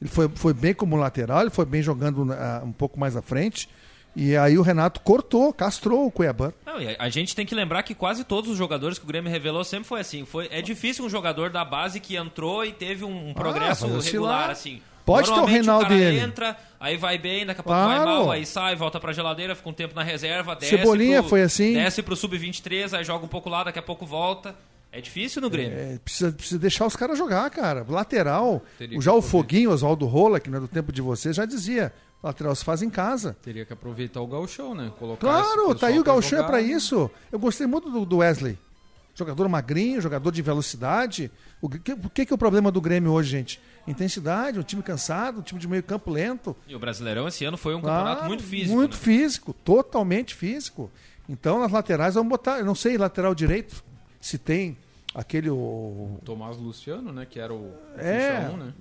Ele foi, foi bem como lateral, ele foi bem jogando ah, um pouco mais à frente. E aí o Renato cortou, castrou o Cuiabano. Não, a, gente tem que lembrar que quase todos os jogadores que o Grêmio revelou sempre foi assim. Foi, é difícil um jogador da base que entrou e teve um, um progresso oscilar. regular, assim. Pode ter o Reinaldo o cara e ele. entra, aí vai bem, daqui a pouco Claro. vai mal, aí sai, volta pra geladeira, fica um tempo na reserva, desce Cebolinha pro, foi assim. Desce pro sub-23, aí joga um pouco lá, daqui a pouco volta. É difícil no Grêmio. É, precisa, precisa deixar os caras jogar, cara. Lateral, já o. Foguinho, Oswaldo Rola, que não é do tempo de vocês, já dizia. Lateral se faz em casa. Teria que aproveitar o gauchão, né? Colocar Claro, tá aí o pra Gauchão é pra isso. Eu gostei muito do, do Wesley. Jogador magrinho, jogador de velocidade. O que, o que que é o problema do Grêmio hoje, gente? Intensidade, um time cansado, um time de meio campo lento. E o Brasileirão esse ano foi um Claro, campeonato muito físico. Muito né? físico, totalmente físico. Então, nas laterais, vamos botar, eu não sei, lateral direito, se tem aquele. O, Tomás Luciano, né? Que era o É. um, né?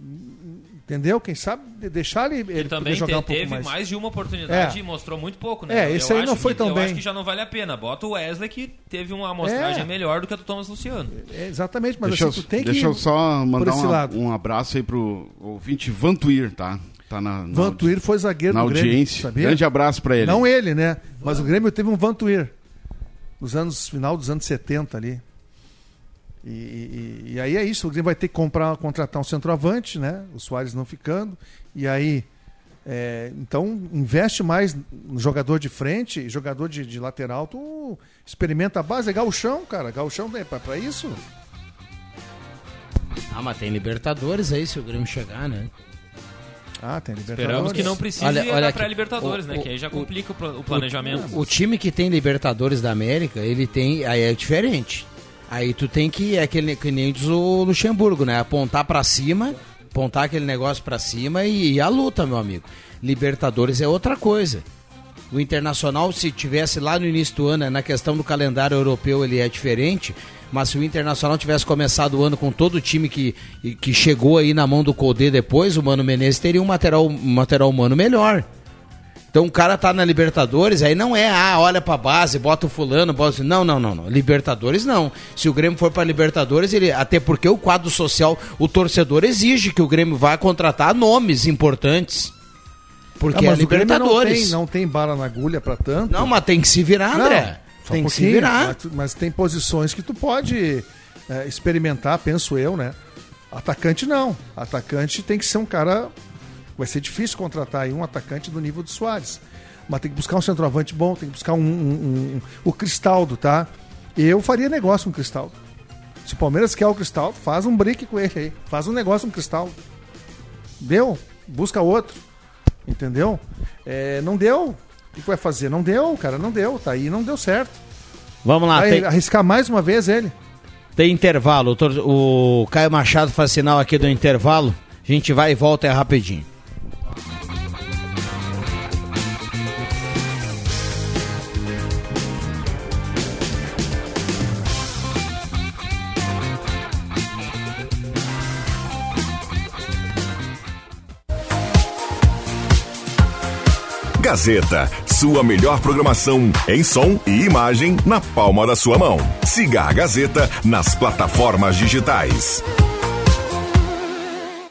entendeu? Quem sabe de- deixar ele, ele Ele também jogar te- um teve mais. mais. de uma oportunidade É. e mostrou muito pouco, né? É, Eu esse aí não acho foi que- tão eu bem. acho que já não vale a pena. Bota o Wesley que teve uma amostragem É. melhor do que a do Thomas Luciano. É, exatamente, mas deixa assim, eu, tu tem deixa que. eu só mandar lado. um abraço aí pro ouvinte Vantuir, tá? Tá na, na, Vantuir foi zagueiro na do Grêmio, audiência. sabia? Grande abraço pra ele. Não ele, né? Mas o Grêmio teve um Vantuir. Nos anos, final dos anos 70 ali. E, e- e aí é isso, o Grêmio vai ter que comprar, contratar um centroavante, né? O Soares não ficando. E aí. é, então, investe mais no jogador de frente, jogador de, de lateral, tu experimenta a base, é gauchão, cara. Gauchão é pra, pra isso. Ah, mas tem Libertadores aí se o Grêmio chegar, né? Ah, tem Libertadores. Esperamos que não precise Olha- olha, da pré-Libertadores, o- né? o- Que aí já o- complica o, o planejamento. O time que tem Libertadores da América, ele tem. Aí é diferente. Aí tu tem que. É aquele que nem diz o Luxemburgo, né? Apontar pra cima apontar aquele negócio pra cima e, e a luta, meu amigo. Libertadores é outra coisa. O Internacional, se tivesse lá no início do ano, na questão do calendário europeu, ele é diferente. Mas se o Internacional tivesse começado o ano com todo o time que, que chegou aí na mão do Codê depois, o Mano Menezes teria um material, um material humano melhor. Então o cara tá na Libertadores, aí não é, ah, olha pra base, bota o fulano, bota. Não, não, não, não. Libertadores não. Se o Grêmio for pra Libertadores, ele. Até porque o quadro social, o torcedor exige que o Grêmio vá contratar nomes importantes. Porque Ah, é Grêmio não Libertadores. tem, não tem bala na agulha pra tanto. Não, mas tem que se virar, Não, André. tem que se virar. Mas, mas tem posições que tu pode é, experimentar, penso eu, né? Atacante não. Atacante tem que ser um cara. Vai ser difícil contratar aí um atacante do nível do Soares. Mas tem que buscar um centroavante bom, tem que buscar um, um- um- o Cristaldo, tá? Eu faria negócio com o Cristaldo. Se o Palmeiras quer o Cristaldo, faz um break com ele aí. Faz um negócio com o Cristaldo. Deu? Busca outro. Entendeu? É, não deu. O que vai fazer? Não deu, cara, não deu. Tá aí, não deu certo. Vamos lá, Vai tem, arriscar mais uma vez ele? tem intervalo. O Caio Machado faz sinal aqui do intervalo. A gente vai e volta é rapidinho. Gazeta, sua melhor programação em som e imagem na palma da sua mão. Siga a Gazeta nas plataformas digitais.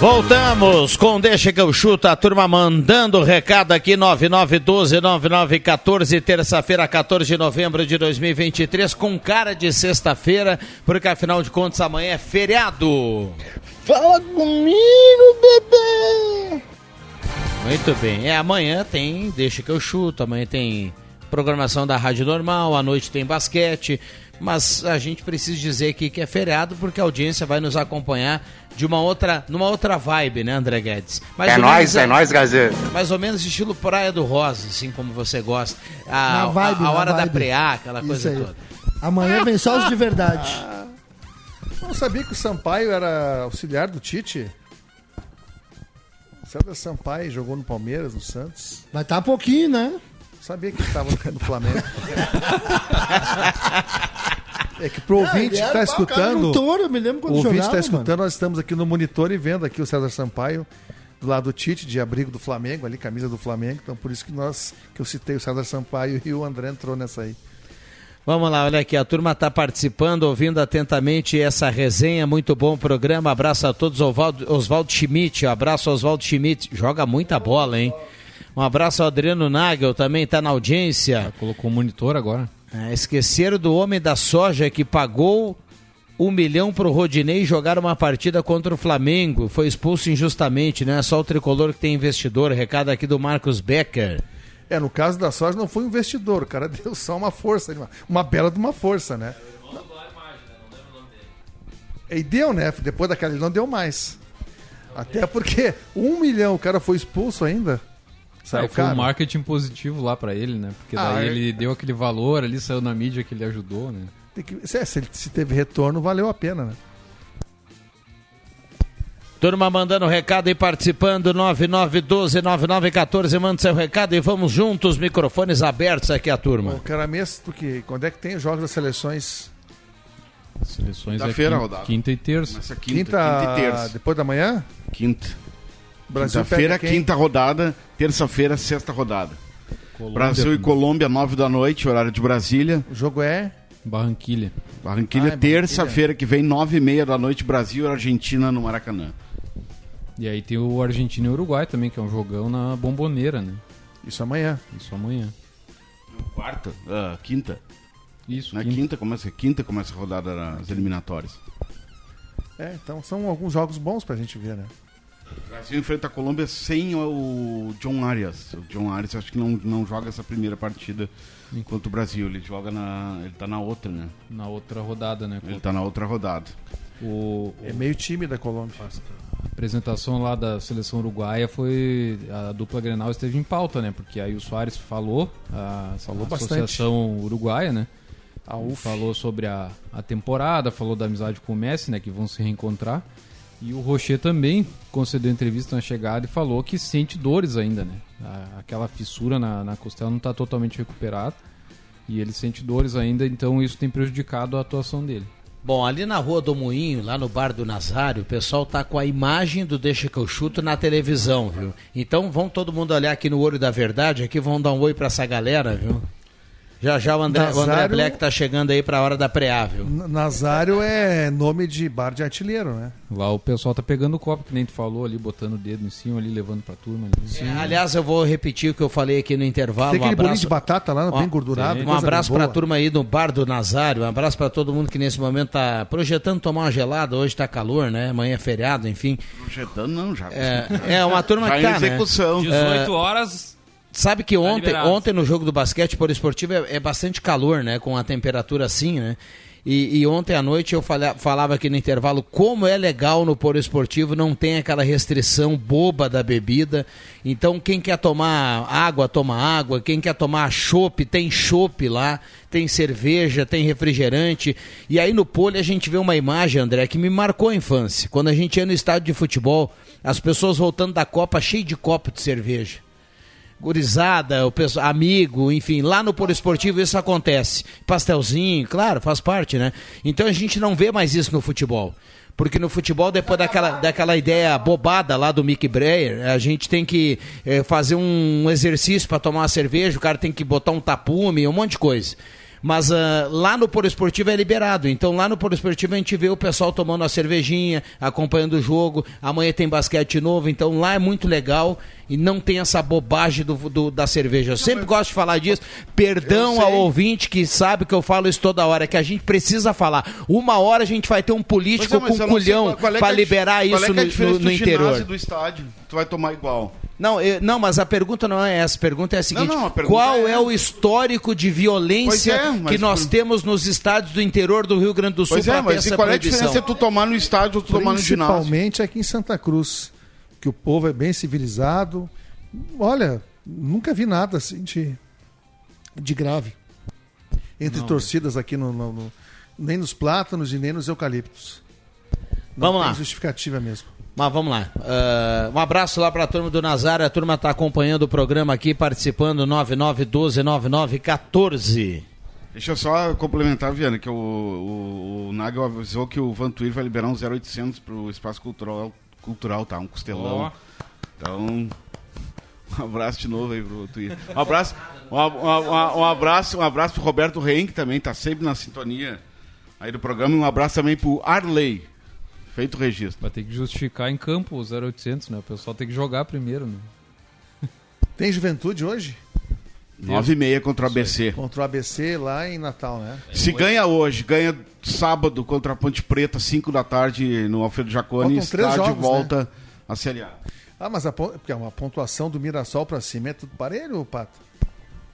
Voltamos com Deixa que eu chuto, a turma mandando recado aqui 9912-9914, terça-feira, 14 de novembro de 2023, com cara de sexta-feira, porque afinal de contas amanhã é feriado. Fala comigo, bebê! Muito bem, é amanhã tem Deixa que eu chuto, amanhã tem programação da Rádio Normal, à noite tem basquete, mas a gente precisa dizer aqui que é feriado porque a audiência vai nos acompanhar de uma outra, numa outra vibe, né, André Guedes? Mais É menos, é nóis, Gazeta. Mais ou menos estilo Praia do Rosa, assim como você gosta. A, Na vibe, a, a hora da preá, aquela Isso coisa aí. toda. Amanhã vem só os de verdade. Não sabia que o Sampaio era auxiliar do Tite? César Sampaio jogou no Palmeiras, no Santos. Vai estar pouquinho, né? Sabia que estava no Flamengo. É que pro ouvinte que está escutando. touro, eu me lembro quando o ouvinte jogava, está escutando, nós estamos aqui no monitor e vendo aqui o César Sampaio do lado do Tite, de abrigo do Flamengo, ali, camisa do Flamengo. Então por isso que nós que eu citei o César Sampaio e o André entrou nessa aí. Vamos lá, olha aqui, a turma está participando, ouvindo atentamente essa resenha, muito bom programa, abraço a todos, Oswaldo, Oswaldo Schmidt, abraço Oswaldo Schmidt, joga muita bola, hein? Um abraço ao Adriano Nagel, também está na audiência. Colocou o monitor agora. É, esqueceram do homem da soja que pagou um milhão pro Rodinei jogar uma partida contra o Flamengo, foi expulso injustamente, não é só o tricolor que tem investidor, recado aqui do Marcos Becker. É, no caso da Soja não foi um investidor, o cara deu só uma força, uma, uma bela de uma força, né? E deu, né? Depois daquela ele não deu mais. Até porque um milhão o cara foi expulso ainda. Saiu Aí foi caro. um marketing positivo lá pra ele, né? Porque Ah, daí é. ele deu aquele valor ali, saiu na mídia que ele ajudou, né? Tem que- se, se ele- se teve retorno, valeu a pena, né? Turma mandando recado e participando, 9912-9914, manda seu recado e vamos juntos, microfones abertos aqui a turma. O cara mesmo, que quando é que tem os jogos das seleções? Seleções Da é feira quinta, quinta e terça. Quinta, quinta, quinta e terça. depois da manhã? Quinta. Quinta-feira, quinta rodada. Terça-feira, sexta rodada. Colômbia Brasil e. Colômbia, nove da noite, horário de Brasília. O jogo é Barranquilha. Barranquilha, Ah, é terça-feira que vem, nove e meia da noite, Brasil e Argentina no Maracanã. E aí tem o Argentina e o Uruguai também, que é um jogão na bomboneira, né? isso amanhã. Isso amanhã. Quarta? Ah, quinta. Isso, Na quinta. quinta. começa, quinta começa a rodada das eliminatórias. É, então são alguns jogos bons pra gente ver, né? O Brasil enfrenta a Colômbia sem o John Arias. O John Arias acho que não, não joga essa primeira partida enquanto o Brasil. Ele joga na. Ele tá na outra, né? Na outra rodada, né? Ele tá na outra rodada. O, É meio time da Colômbia. a apresentação lá da seleção uruguaia foi. A dupla Grenal esteve em pauta, né? Porque aí o Soares falou, a, Falou a bastante. Associação Uruguaia, né? A UF. Falou sobre a, a temporada, falou da amizade com o Messi, né? Que vão se reencontrar. E o Rocher também concedeu entrevista na chegada e falou que sente dores ainda, né? Aquela fissura na, na costela não está totalmente recuperada. E ele sente dores ainda, então isso tem prejudicado a atuação dele. Bom, ali na Rua do Moinho, lá no bar do Nazário, o pessoal tá com a imagem do Deixa que eu chuto na televisão, viu? Então vão todo mundo olhar aqui no Olho da Verdade, aqui vão dar um oi pra essa galera, viu? Já já o André, o André Nazário- Black tá chegando aí pra hora da preá, viu? N- Nazário é nome de bar de artilheiro, né? Lá o pessoal tá pegando o copo, que nem tu falou ali, botando o dedo em cima ali, levando pra turma. Ali. É, aliás, eu vou repetir o que eu falei aqui no intervalo. Tem um aquele bolinho abraço, de batata lá, bem gordurado. Um abraço boa. pra turma aí do Bar do Nazário, um abraço pra todo mundo que nesse momento tá projetando tomar uma gelada, hoje tá calor, né? Amanhã é feriado, enfim. Projetando não, já. É, é uma turma Já que em tá, né? execução. 18 horas. Sabe que ontem, liberado. ontem no jogo do basquete por esportivo é, é bastante calor, né? Com a temperatura assim, né? E, e ontem à noite eu falha- falava aqui no intervalo como é legal no Poro Esportivo, não tem aquela restrição boba da bebida. Então, quem quer tomar água, toma água. Quem quer tomar chopp, tem chopp lá. Tem cerveja, tem refrigerante. E aí no pole a gente vê uma imagem, André, que me marcou a infância. Quando a gente ia no estádio de futebol, as pessoas voltando da Copa cheio de copo de cerveja gurizada, o pessoal, amigo, enfim, lá no Polo Esportivo isso acontece. Pastelzinho, claro, faz parte, né? Então a gente não vê mais isso no futebol. Porque no futebol, depois daquela, daquela ideia bobada lá do Mick Breyer, a gente tem que eh, fazer um exercício para tomar uma cerveja, o cara tem que botar um tapume, um monte de coisa. Mas ah, lá no Polo Esportivo é liberado. Então lá no Polo Esportivo a gente vê o pessoal tomando a cervejinha, acompanhando o jogo. Amanhã tem basquete novo. Então lá é muito legal e não tem essa bobagem do, do- da cerveja. Eu sempre gosto de falar disso. Perdão ao ouvinte que sabe que eu falo isso toda hora, que a gente precisa falar. Uma hora a gente vai ter um político é, com sei culhão é para é liberar isso no- no, no interior. do estádio. Tu vai tomar igual. Não, eu- não, mas a pergunta não é essa. A pergunta é a seguinte: não, a pergunta qual é- é... o histórico de violência é, mas que nós por- temos nos estádios do interior do Rio Grande do Sul Pois é, mas e essa qual é a diferença entre tu tomar no estádio ou tu tomar no ginásio? Principalmente aqui em Santa Cruz, que o povo é bem civilizado. Olha, nunca vi nada assim de, de grave entre Não. torcidas aqui no, no- no- nem nos plátanos e nem nos eucaliptos. Não Vamos tem lá. justificativa mesmo. Mas vamos lá. Ah, um abraço lá para a turma do Nazário. A turma está acompanhando o programa aqui, participando 99129914. Deixa eu só complementar, Viana, que o, o, o Nagel avisou que o Vantuir vai liberar um 0800 pro espaço cultural, cultural tá? Um costelão. Ó. Então, um abraço de novo aí pro Vantuir. Um abraço, um, um- um abraço, um abraço pro Roberto Reim, que também tá sempre na sintonia aí do programa. Um abraço também pro Arley. Feito o registro. Vai ter que justificar em campo o 0800, né? O pessoal tem que jogar primeiro, né? Tem juventude hoje? 9 e meia contra o ABC. Contra o ABC lá em Natal, né? Se ganha hoje, ganha sábado contra a Ponte Preta, 5 da tarde no Alfredo Jaconi, Faltam três está de jogos, volta à Série A. Ah, mas a, porque uma pontuação do Mirassol pra cima é tudo parelho, Pato?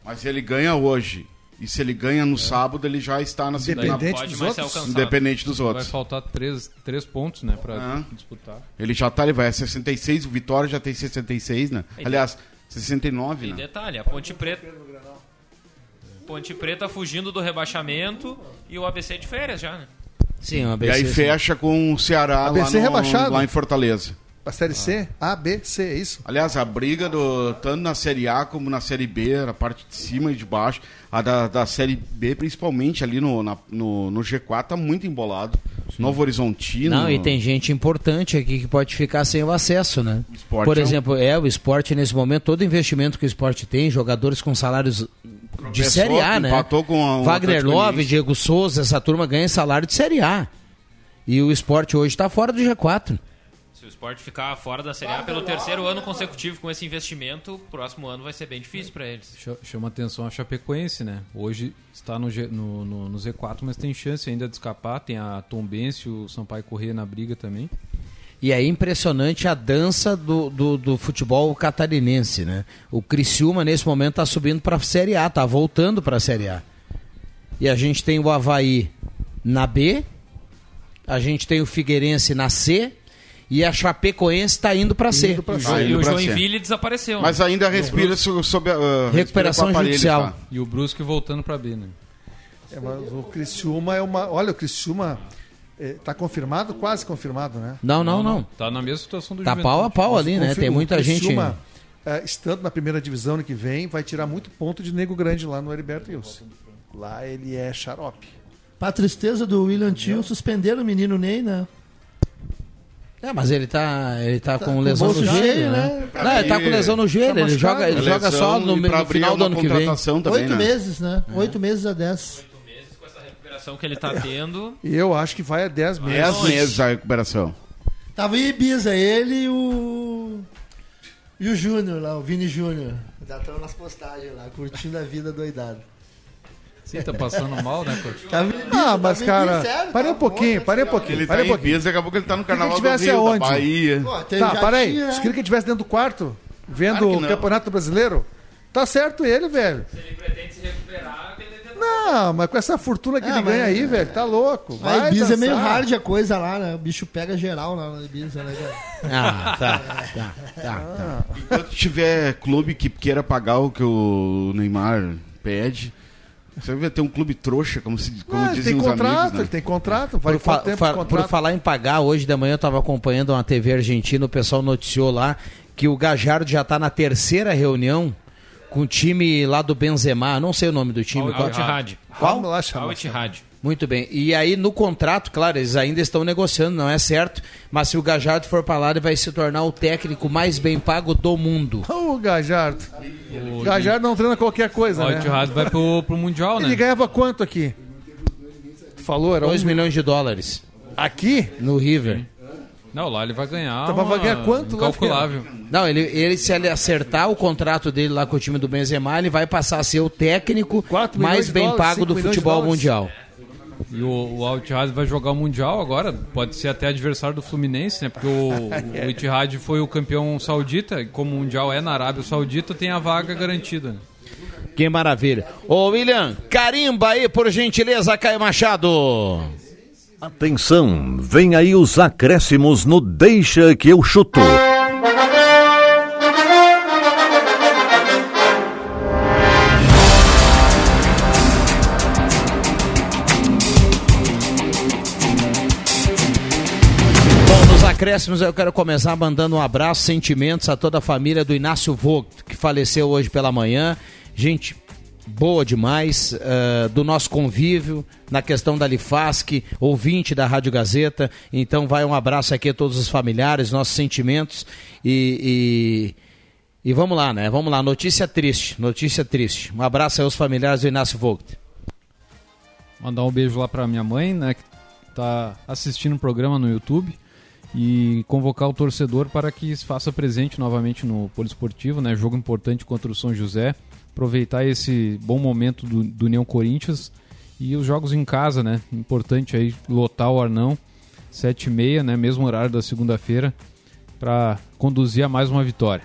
Mas ele ganha hoje. E se ele ganha no sábado, ele já está na Independente na- dos outros? Independente dos Vai outros. faltar três, três pontos, né? Pra Ah. disputar. Ele já tá, ele vai a 66, o Vitória já tem 66, né? E Aliás, 69, E né? detalhe, a Ponte Preta. Ponte Preta fugindo do rebaixamento e o ABC de férias já, né? Sim, o E ABC. aí sim. fecha com o Ceará lá, ABC no- rebaixado. lá em Fortaleza. A Série C? A, B, C, é isso? Aliás, a briga do, tanto na Série A como na Série B, na parte de cima e de baixo, a da, da Série B, principalmente ali no, na- no, no G4, tá muito embolado. Novo Horizontino. Não, e tem gente importante aqui que pode ficar sem o acesso, né? esporte Por é um- exemplo, é o esporte nesse momento, todo investimento que o esporte tem, jogadores com salários de Série A, né? empatou com a- o Wagner Love. Diego Souza, essa turma ganha salário de Série A. E o esporte hoje está fora do G4. Se o esporte ficar fora da Série A pelo terceiro ano consecutivo com esse investimento, o próximo ano vai ser bem difícil para eles. Cha- Chama atenção a Chapecoense, né? Hoje está no, G- no, no- no Z4, mas tem chance ainda de escapar. Tem a Tombense e o Sampaio Corrêa na briga também. E é impressionante a dança do, do, do futebol catarinense, né? O Criciúma, nesse momento, está subindo para a Série A, está voltando para a Série A. E a gente tem o Havaí na B, a gente tem o Figueirense na C e a Chapecoense está indo para C. Tá e indo o ser. Joinville desapareceu. Mas né? ainda respira so- sob a. uh, Recuperação judicial. tá? E o Brusque voltando pra B, né? É, mas o Criciúma é uma. Olha, o Criciúma está confirmado, quase confirmado, né? Não, não, não. Tá na mesma situação do Tá Juventude. pau a pau ali, né? Tem muita gente. Criciúma, eh, estando na primeira divisão ano que vem, vai tirar muito ponto de nego grande lá no Heriberto Wilson. Lá ele é xarope. Pra tristeza do William Tio, suspenderam o menino Ney, né? É, mas ele tá, ele tá, com com lesão no joelho, cheio, né? né? Não, ele tá com lesão no joelho, ele machucado. joga, ele joga só no, no final do ano que vem. também, Oito né? meses, né? Oito meses a dez. recuperação que ele tá tendo. E eu acho que vai a 10 meses. 10 meses a recuperação. Tava em Ibiza, ele e o. E o Júnior lá, o Vini Júnior. Já estão nas postagens lá, curtindo a vida doidada. Sim, tá passando mal, né, Coutinho? Tava em Ibiza, Ah, mas tava em cara, sério, parei um pouquinho, bom, parei um pouquinho, Ele parei tá um em pouquinho. Ibiza, daqui a pouco ele tá no carnaval do tivesse Rio, aonde? da Bahia. Pô, Tá, parei. né? Você queria que ele estivesse dentro do quarto, vendo Claro que o. Campeonato Brasileiro? Tá certo ele, velho. Se ele pretende se recuperar, ele Não, mas com essa fortuna que Ah, ele mas- ganha aí, velho, tá louco. A Vai Ibiza é meio dançar. hard a coisa lá, né? O bicho pega geral lá na Ibiza, né? Ah, tá, tá, tá, tá. Enquanto tiver clube que queira pagar o que o Neymar pede, você vai ter um clube trouxa, como, se, como ele dizem tem os contrato, amigos, né? ele tem contrato, vai Por, fa- tempo fa- contrato? por falar em pagar, hoje de manhã eu estava acompanhando uma TV argentina, o pessoal noticiou lá que o Gajardo já está na terceira reunião com o time lá do Benzema, não sei o nome do time. Al qual- Ittihad. Qual? Chamar. Al Ittihad. Muito bem. E aí no contrato, claro, eles ainda estão negociando, não é certo, mas se o Gajardo for para lá, ele vai se tornar o técnico mais bem pago do mundo. O Gajardo. O Gajardo não treina qualquer coisa, O né? Ittihad vai pro, pro Mundial, né? Ele ganhava quanto aqui? Tu falou, era 2 um... milhões de dólares Aqui? no River. Não, lá ele vai ganhar Então, vai uma... ganhar quanto lá, Incalculável. Não, ele, ele se ele acertar o contrato dele lá com o time do Benzema, ele vai passar a ser o técnico mais bem dólares, pago do futebol mundial. E o, o vai jogar o Mundial agora, pode ser até adversário do Fluminense, né? Porque o, o Ittihad foi o campeão saudita, e como o Mundial é na Arábia Saudita, tem a vaga garantida. Que maravilha. Ô William, carimba aí, por gentileza, Caio Machado. Atenção, vem aí os acréscimos no Deixa que eu chuto. Acréscimos eu quero começar mandando um abraço, sentimentos a toda a família do Inácio Vogt, que faleceu hoje pela manhã. Gente boa demais, eh, do nosso convívio, na questão da Lifasc, ouvinte da Rádio Gazeta. Então vai um abraço aqui a todos os familiares, nossos sentimentos e... e... E vamos lá, né? Vamos lá, notícia triste, notícia triste. Um abraço aos familiares do Inácio Vogt. Mandar um beijo lá pra minha mãe, né? Que tá assistindo o programa no YouTube. E convocar o torcedor para que se faça presente novamente no Poliesportivo, né? Jogo importante contra o São José. Aproveitar esse bom momento do, do União Corinthians. E os jogos em casa, né? Importante aí lotar o Arnão. 7 e meia, né? Mesmo horário da segunda-feira. Para conduzir a mais uma vitória.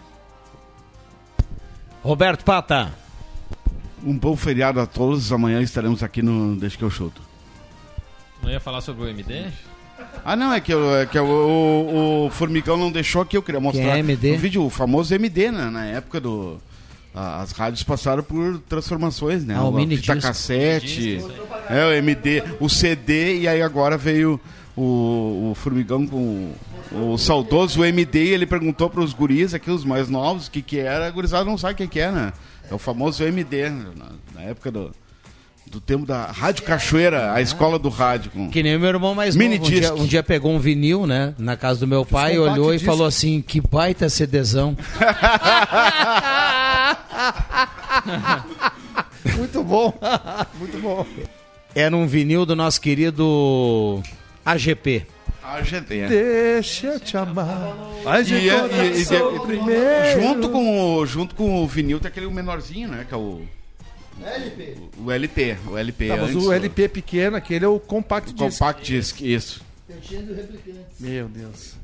Roberto Pata. Um bom feriado a todos. Amanhã estaremos aqui no Deixa que eu chuto. Não ia falar sobre o MD? Ah, não, é que, eu- é que eu- o, o Formigão não deixou aqui, eu queria mostrar. Quem é MD? O vídeo, o famoso MD, né? Na época do. a- As rádios passaram por transformações, né? Ah, o A mini fita disco. cassete, é, o MD, o CD, e aí agora veio o, o Formigão com o, o saudoso MD, e ele perguntou para os guris aqui, os mais novos, o que que era, a gurizada não sabe o que que é, né? É o famoso MD, né? na, na época do, do tempo da Rádio Cachoeira, a escola do rádio. Com... Que nem o meu irmão mais Mini novo. Um dia, um dia pegou um vinil, né? Na casa do meu pai, olhou e disc. falou assim: que baita CDzão. Muito bom. Muito bom. Era um vinil do nosso querido AGP. A GT, é. Deixa eu te amar. Mas E, é- e- e- e- primeiro. junto, com o, junto com o vinil tem aquele menorzinho, né? Que é o, LP. o LP. O LP Tá, mas antes, o LP pequeno, aquele é o compact o disc. Compact Disc, isso. Pertinho do replicante. Meu Deus.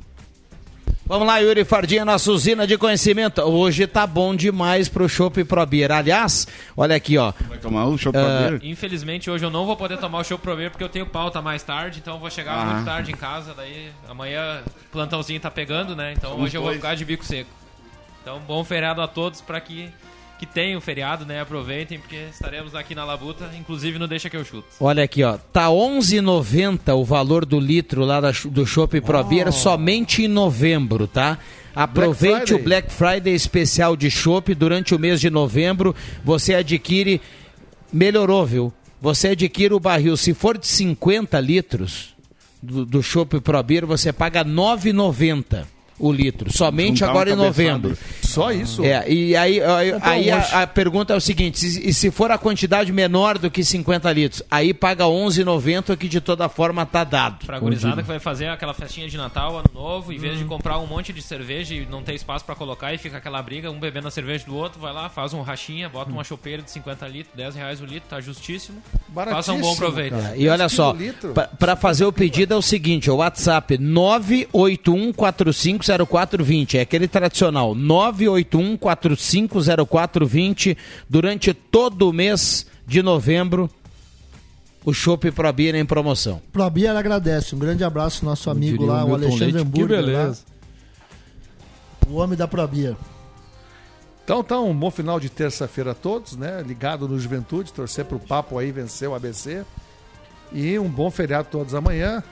Vamos lá, Yuri Fardinha, nossa usina de conhecimento. Hoje tá bom demais pro Chopp Pro Beer. Aliás, olha aqui, ó. Vai tomar o Chopp Ah, Pro Beer? Infelizmente hoje eu não vou poder tomar o show pro ver porque eu tenho pauta mais tarde, então eu vou chegar Ah. muito tarde em casa, daí amanhã o plantãozinho tá pegando, né? Então Somos hoje eu vou ficar de bico seco. Então bom feriado a todos para que que tenham feriado, né? Aproveitem porque estaremos aqui na Labuta, inclusive no Deixa que eu chuto. Olha aqui, ó. Tá 11,90 o valor do litro lá da, do Chopp Pro Beer somente em novembro, tá? Aproveite Friday. o Black Friday especial de Chopp durante o mês de novembro. Você adquire melhorou, viu? Você adquire o barril, se for de 50 litros do, do Chopp Pro Beer, você paga 9,90 o litro, somente Juntar um agora em novembro. Só isso? É, e aí, aí, Comprar aí a, a pergunta é o seguinte: se, e se for a quantidade menor do que 50 litros, aí paga 11,90 que de toda forma tá dado. Pra gurizada que vai fazer aquela festinha de Natal, Ano Novo, em vez de comprar um monte de cerveja e não ter espaço pra colocar e fica aquela briga, um bebendo a cerveja do outro, vai lá, faz um rachinha, bota uma chopeira de 50 litros, 10 reais o litro, tá justíssimo. Faça um bom proveito. cara. E olha só, para fazer o pedido é o seguinte, o WhatsApp 981450420, é aquele tradicional, 981450420, durante todo o mês de novembro, o Chopp Pro Beer em promoção. Pro Beer agradece. Um grande abraço ao nosso amigo lá, o o Alexandre Leite, que Hambúrguer. lá. beleza. O homem da Pro Beer. Então tá um bom final de terça-feira a todos, né? Ligado no Juventude, torcer pro papo aí vencer o ABC. E um bom feriado a todos amanhã.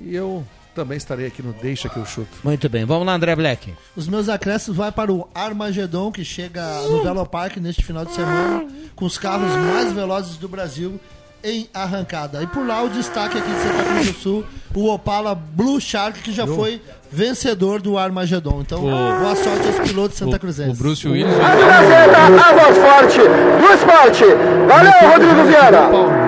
E eu também estarei aqui no Deixa que eu chuto. Muito bem, vamos lá André Black. Os meus acréscimos vai para o Armagedon, que chega no Velopark neste final de semana, com os carros mais velozes do Brasil em arrancada. E por lá o destaque aqui de Santa Cruz do Sul, o Opala Blue Shark, que já foi vencedor do Armagedon. Então, boa sorte aos pilotos Santa Cruzenses. O Bruce Willis. A voz forte do esporte. Valeu, Rodrigo Vieira.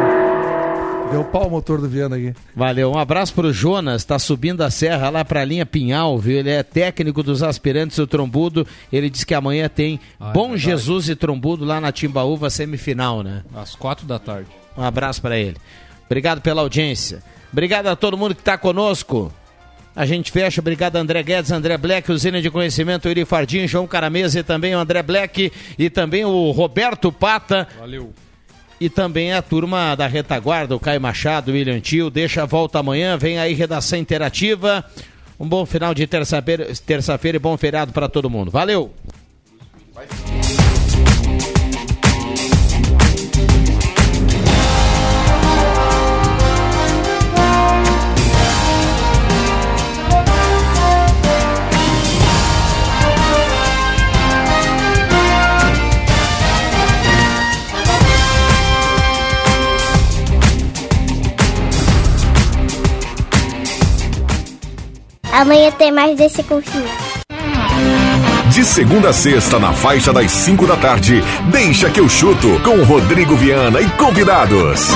Deu pau o motor do Viana aqui. Valeu, um abraço pro Jonas, tá subindo a serra lá pra linha Pinhal, viu? Ele é técnico dos aspirantes do Trombudo. Ele diz que amanhã tem Ah, é Bom verdade. Jesus e Trombudo lá na Timbaúva semifinal, né? Às quatro da tarde. Um abraço pra ele. Obrigado pela audiência. Obrigado a todo mundo que tá conosco. A gente fecha. Obrigado, André Guedes, André Black, Usina de Conhecimento, Iri Fardim, João Caramesa e também o André Black e também o Roberto Pata. Valeu. E também a turma da retaguarda, o Caio Machado, o William Tio. Deixa a volta amanhã, vem aí redação interativa. Um bom final de terça-feira terça e bom feriado para todo mundo. Valeu! Amanhã tem mais desse cursinho. De segunda a sexta, na faixa das 5 da tarde, deixa que eu chuto com Rodrigo Viana e convidados.